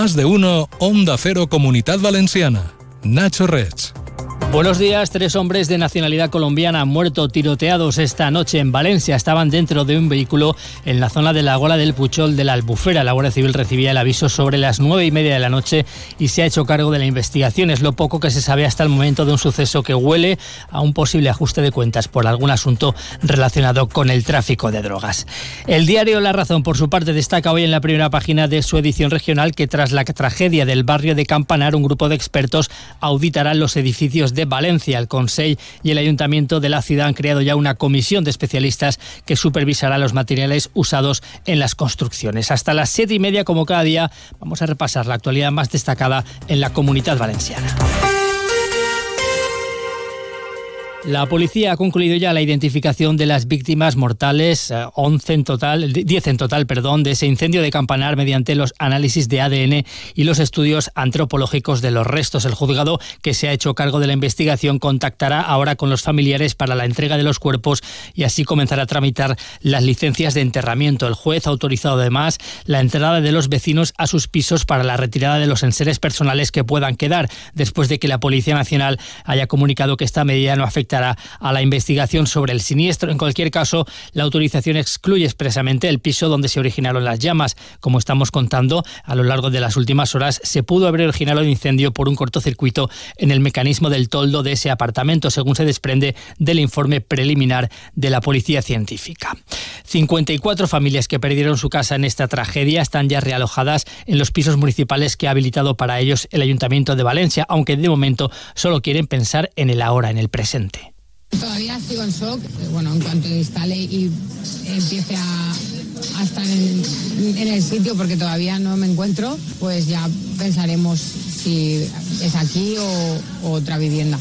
Más de uno, Onda Cero Comunidad Valenciana. Nacho Rech. Buenos días. Tres hombres de nacionalidad colombiana han muerto tiroteados esta noche en Valencia. Estaban dentro de un vehículo en la zona de la Gola del Puchol de la Albufera. La Guardia Civil recibía el aviso sobre las nueve y media de la noche y se ha hecho cargo de la investigación. Es lo poco que se sabe hasta el momento de un suceso que huele a un posible ajuste de cuentas por algún asunto relacionado con el tráfico de drogas. El diario La Razón, por su parte, destaca hoy en la primera página de su edición regional que tras la tragedia del barrio de Campanar, un grupo de expertos auditará los edificios de Valencia. El Consejo y el Ayuntamiento de la ciudad han creado ya una comisión de especialistas que supervisará los materiales usados en las construcciones. Hasta las siete y media, como cada día, vamos a repasar la actualidad más destacada en la comunidad valenciana. La policía ha concluido ya la identificación de las víctimas mortales, 11 eh, en total, 10 en total, perdón, de ese incendio de Campanar mediante los análisis de ADN y los estudios antropológicos de los restos. El juzgado que se ha hecho cargo de la investigación contactará ahora con los familiares para la entrega de los cuerpos y así comenzará a tramitar las licencias de enterramiento. El juez ha autorizado además la entrada de los vecinos a sus pisos para la retirada de los enseres personales que puedan quedar, después de que la Policía Nacional haya comunicado que esta medida no afecta a la investigación sobre el siniestro. En cualquier caso, la autorización excluye expresamente el piso donde se originaron las llamas. Como estamos contando, a lo largo de las últimas horas se pudo haber originado el incendio por un cortocircuito en el mecanismo del toldo de ese apartamento, según se desprende del informe preliminar de la Policía Científica. 54 familias que perdieron su casa en esta tragedia están ya realojadas en los pisos municipales que ha habilitado para ellos el Ayuntamiento de Valencia, aunque de momento solo quieren pensar en el ahora, en el presente. Todavía sigo en shock. Bueno, en cuanto instale y empiece a, estar en, el sitio, porque todavía no me encuentro, pues ya pensaremos si es aquí o otra vivienda.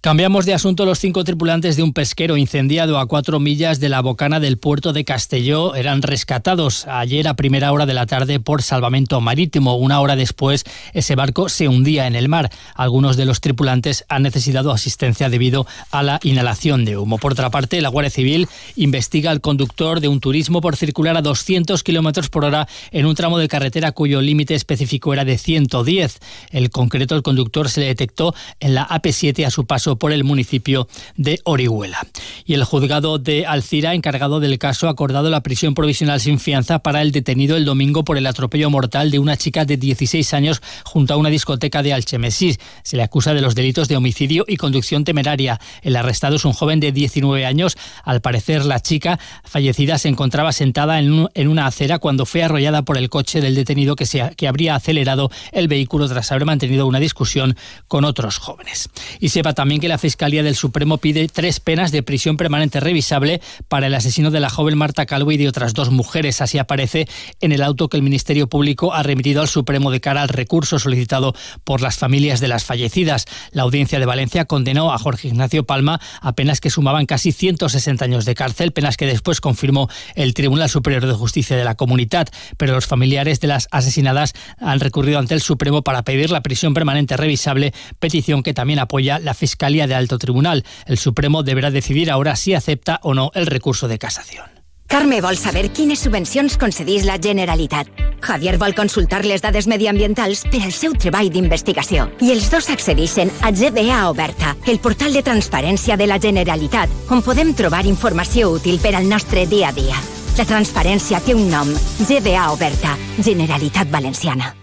Cambiamos de asunto. Los cinco tripulantes de un pesquero incendiado a cuatro millas de la bocana del puerto de Castelló eran rescatados ayer a primera hora de la tarde por salvamento marítimo. Una hora después, ese barco se hundía en el mar. Algunos de los tripulantes han necesitado asistencia debido a la inhalación de humo. Por otra parte, la Guardia Civil investiga al conductor de un turismo por circular a 200 kilómetros por hora en un tramo de carretera cuyo límite específico era de 110. El concreto, el conductor se le detectó en la AP7 a su paso por el municipio de Orihuela. Y el juzgado de Alcira, encargado del caso, ha acordado la prisión provisional sin fianza para el detenido el domingo por el atropello mortal de una chica de 16 años junto a una discoteca de Alchemesís. Se le acusa de los delitos de homicidio y conducción temeraria. El arrestado es un joven de 19 años. Al parecer, la chica fallecida se encontraba sentada en, una acera cuando fue arrollada por el coche del detenido que, se, que habría acelerado el vehículo tras haber mantenido una discusión con otros jóvenes. Y sepa también que la Fiscalía del Supremo pide tres penas de prisión permanente revisable para el asesino de la joven Marta Calvo y de otras dos mujeres. Así aparece en el auto que el Ministerio Público ha remitido al Supremo de cara al recurso solicitado por las familias de las fallecidas. La audiencia de Valencia condenó a Jorge Ignacio Palma a penas que sumaban casi 160 años de cárcel, penas que después confirmó el Tribunal Superior de Justicia de la Comunidad. Pero los familiares de las asesinadas han recurrido ante el Supremo para pedir la prisión permanente revisable, petición que también apoya la Fiscalía de Alto Tribunal. El Supremo deberá decidir ahora si acepta o no el recurso de casación. Carme vol saber quines subvencions concedís la Generalitat. Javier vol consultar les dades mediambientals per al seu treball d'investigació. I els dos accedeixen a GBA Oberta, el portal de transparència de la Generalitat, on podem trobar informació útil per al nostre dia a dia. La transparència té un nom. GBA Oberta, Generalitat Valenciana.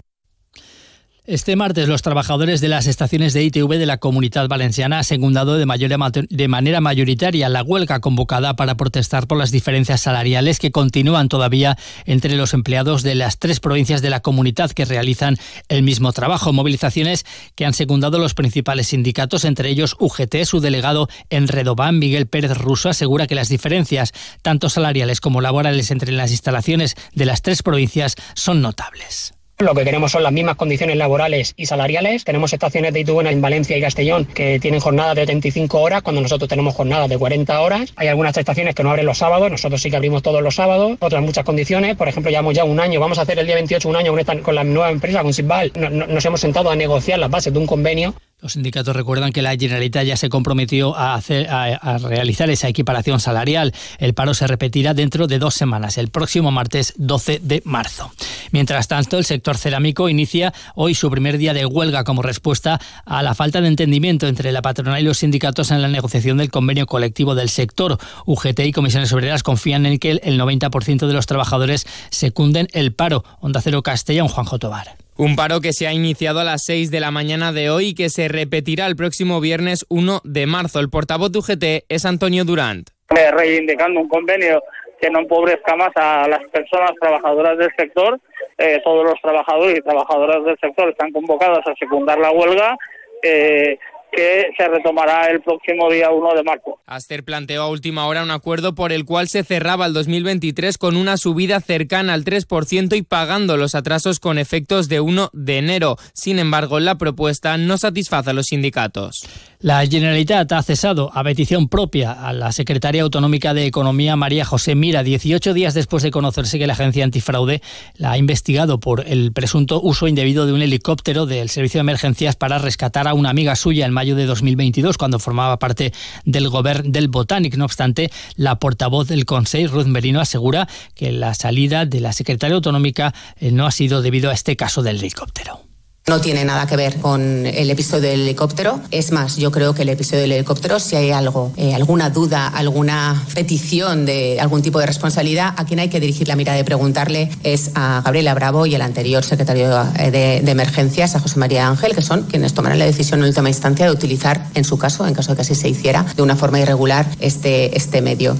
Este martes, los trabajadores de las estaciones de ITV de la Comunidad Valenciana han secundado de, manera mayoritaria la huelga convocada para protestar por las diferencias salariales que continúan todavía entre los empleados de las tres provincias de la comunidad que realizan el mismo trabajo. Movilizaciones que han secundado los principales sindicatos, entre ellos UGT. Su delegado en Redobán, Miguel Pérez Russo, asegura que las diferencias, tanto salariales como laborales, entre las instalaciones de las tres provincias son notables. Lo que queremos son las mismas condiciones laborales y salariales. Tenemos estaciones de ITV en Valencia y Castellón que tienen jornadas de 35 horas cuando nosotros tenemos jornadas de 40 horas. Hay algunas estaciones que no abren los sábados, nosotros sí que abrimos todos los sábados. Otras muchas condiciones, por ejemplo, llevamos ya un año, vamos a hacer el día 28 un año con, esta, con la nueva empresa, con Sitbal. nos hemos sentado a negociar las bases de un convenio Los sindicatos recuerdan que la Generalitat ya se comprometió a, realizar esa equiparación salarial. El paro se repetirá dentro de dos semanas, el próximo martes 12 de marzo. Mientras tanto, el sector cerámico inicia hoy su primer día de huelga como respuesta a la falta de entendimiento entre la patronal y los sindicatos en la negociación del convenio colectivo del sector. UGT y comisiones obreras confían en que el 90% de los trabajadores secunden el paro. Onda Cero Castellón, Juanjo Tobar. Un paro que se ha iniciado a las 6 de la mañana de hoy y que se repetirá el próximo viernes 1 de marzo. El portavoz de UGT es Antonio Durant. Reivindicando un convenio que no empobrezca más a las personas trabajadoras del sector. Eh, todos los trabajadores y trabajadoras del sector están convocados a secundar la huelga. Eh, que se retomará el próximo día 1 de marzo. Aster planteó a última hora un acuerdo por el cual se cerraba el 2023 con una subida cercana al 3% y pagando los atrasos con efectos de 1 de enero. Sin embargo, la propuesta no satisface a los sindicatos. La Generalitat ha cesado a petición propia a la secretaria autonómica de Economía María José Mira 18 días después de conocerse que la agencia antifraude la ha investigado por el presunto uso indebido de un helicóptero del servicio de emergencias para rescatar a una amiga suya en mayo de 2022 cuando formaba parte del gobierno del Botánic. No obstante, la portavoz del Consejo, Ruth Merino, asegura que la salida de la secretaria autonómica eh, no ha sido debido a este caso del helicóptero. No tiene nada que ver con el episodio del helicóptero. Es más, yo creo que el episodio del helicóptero, si hay algo, eh, alguna duda, alguna petición de algún tipo de responsabilidad, a quien hay que dirigir la mirada y preguntarle es a Gabriela Bravo y el anterior secretario eh, de, de, Emergencias, a José María Ángel, que son quienes tomarán la decisión en última instancia de utilizar, en su caso, en caso de que así se hiciera, de una forma irregular este, este medio.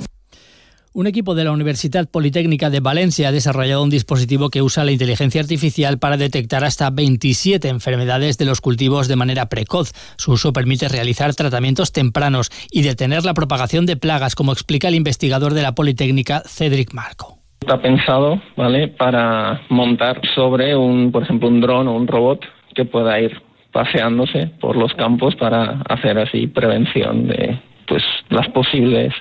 Un equipo de la Universidad Politécnica de Valencia ha desarrollado un dispositivo que usa la inteligencia artificial para detectar hasta 27 enfermedades de los cultivos de manera precoz. Su uso permite realizar tratamientos tempranos y detener la propagación de plagas, como explica el investigador de la Politécnica, Cedric Marco. Está pensado, ¿vale?, para montar sobre un, por ejemplo, un dron o un robot que pueda ir paseándose por los campos para hacer así prevención de pues las posibles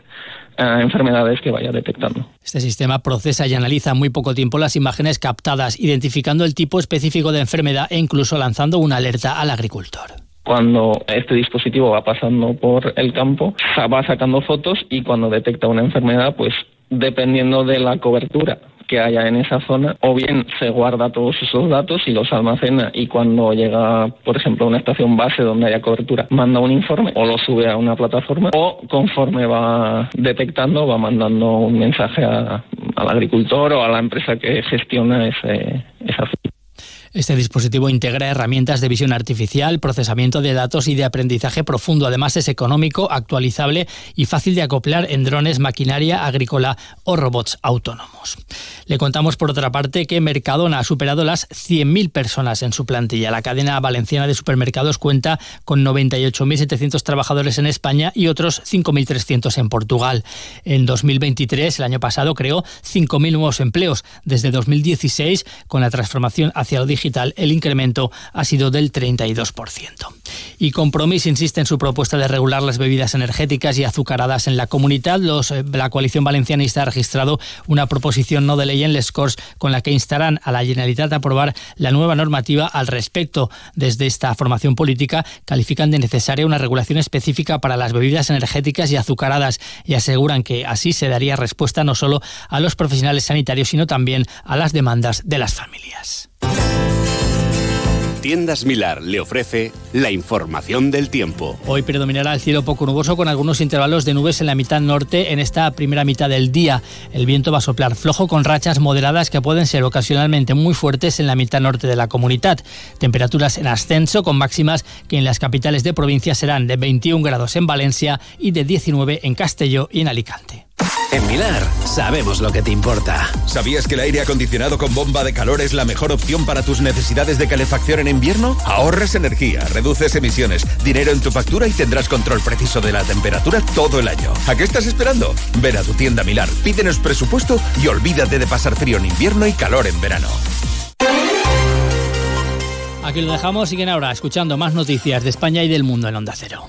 enfermedades que vaya detectando. Este sistema procesa y analiza muy poco tiempo las imágenes captadas, identificando el tipo específico de enfermedad e incluso lanzando una alerta al agricultor cuando este dispositivo va pasando por el campo, va sacando fotos y cuando detecta una enfermedad, pues dependiendo de la cobertura que haya en esa zona, o bien se guarda todos esos datos y los almacena y cuando llega, por ejemplo, a una estación base donde haya cobertura, manda un informe o lo sube a una plataforma, o conforme va detectando, va mandando un mensaje al agricultor o a la empresa que gestiona ese, esa este dispositivo integra herramientas de visión artificial, procesamiento de datos y de aprendizaje profundo. Además, es económico, actualizable y fácil de acoplar en drones, maquinaria agrícola o robots autónomos. Le contamos, por otra parte, que Mercadona ha superado las 100.000 personas en su plantilla. La cadena valenciana de supermercados cuenta con 98.700 trabajadores en España y otros 5.300 en Portugal. En 2023, el año pasado, creó 5.000 nuevos empleos. Desde 2016, con la transformación hacia lo digital, el incremento ha sido del 32%. Y Compromís insiste en su propuesta de regular las bebidas energéticas y azucaradas en la comunidad. Los, eh, la coalición valencianista ha registrado una proposición no de ley en Les Corts con la que instarán a la Generalitat a aprobar la nueva normativa al respecto. Desde esta formación política califican de necesaria una regulación específica para las bebidas energéticas y azucaradas y aseguran que así se daría respuesta no solo a los profesionales sanitarios, sino también a las demandas de las familias. Tiendas Milar le ofrece la información del tiempo. Hoy predominará el cielo poco nuboso con algunos intervalos de nubes en la mitad norte en esta primera mitad del día. El viento va a soplar flojo con rachas moderadas que pueden ser ocasionalmente muy fuertes en la mitad norte de la comunidad. Temperaturas en ascenso con máximas que en las capitales de provincia serán de 21 grados en Valencia y de 19 en Castelló y en Alicante. En Milar sabemos lo que te importa. ¿Sabías que el aire acondicionado con bomba de calor es la mejor opción para tus necesidades de calefacción en invierno? Ahorras energía, reduces emisiones, dinero en tu factura y tendrás control preciso de la temperatura todo el año. ¿A qué estás esperando? Ven a tu tienda Milar, pídenos presupuesto y olvídate de pasar frío en invierno y calor en verano. Aquí lo dejamos, siguen ahora escuchando más noticias de España y del mundo en Onda Cero.